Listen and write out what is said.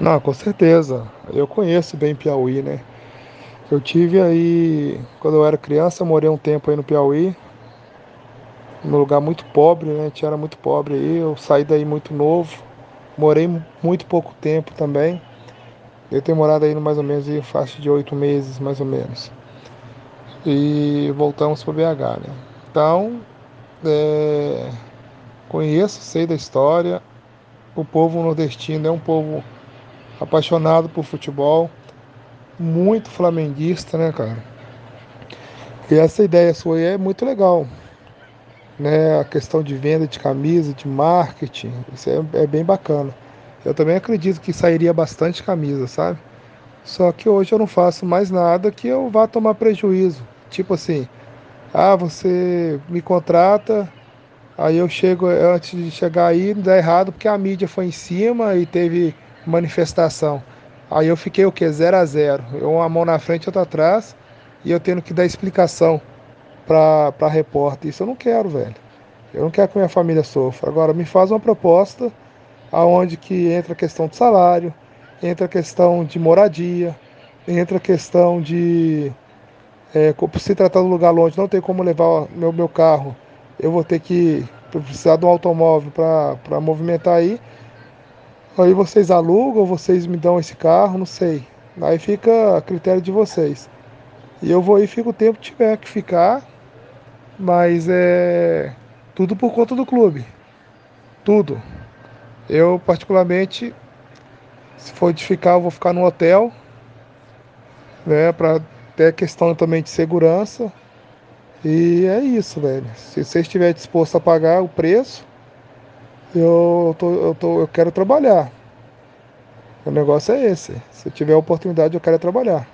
Não, com certeza. Eu conheço bem Piauí, né? Eu tive aí, quando eu era criança, morei um tempo aí no Piauí, num lugar muito pobre, né? Tinha era muito pobre aí. Eu saí daí muito novo, morei muito pouco tempo também. Eu tenho morado aí no mais ou menos em faixa de oito meses, mais ou menos. E voltamos para BH, né? Então, é, conheço, sei da história. O povo nordestino é um povo apaixonado por futebol, muito flamenguista, né, cara? E essa ideia sua aí é muito legal, né? A questão de venda de camisa, de marketing, isso é, é bem bacana. Eu também acredito que sairia bastante camisa, sabe? Só que hoje eu não faço mais nada que eu vá tomar prejuízo. Tipo assim, ah, você me contrata, aí eu chego, antes de chegar aí, dá errado porque a mídia foi em cima e teve manifestação. Aí eu fiquei o quê? Zero a zero. Eu uma mão na frente, outra atrás, e eu tendo que dar explicação para para repórter. Isso eu não quero, velho. Eu não quero que minha família sofra. Agora me faz uma proposta aonde que entra a questão de salário, entra a questão de moradia, entra a questão de é, se tratar de um lugar longe, não tem como levar meu, meu carro, eu vou ter que precisar de um automóvel para movimentar aí. Aí vocês alugam, vocês me dão esse carro, não sei. Aí fica a critério de vocês. E eu vou aí, fico o tempo que tiver que ficar, mas é tudo por conta do clube. Tudo. Eu, particularmente, se for de ficar, eu vou ficar no hotel, né, para ter questão também de segurança. E é isso, velho. Se você estiver disposto a pagar o preço, eu, tô, eu, tô, eu quero trabalhar. O negócio é esse. Se tiver oportunidade, eu quero trabalhar.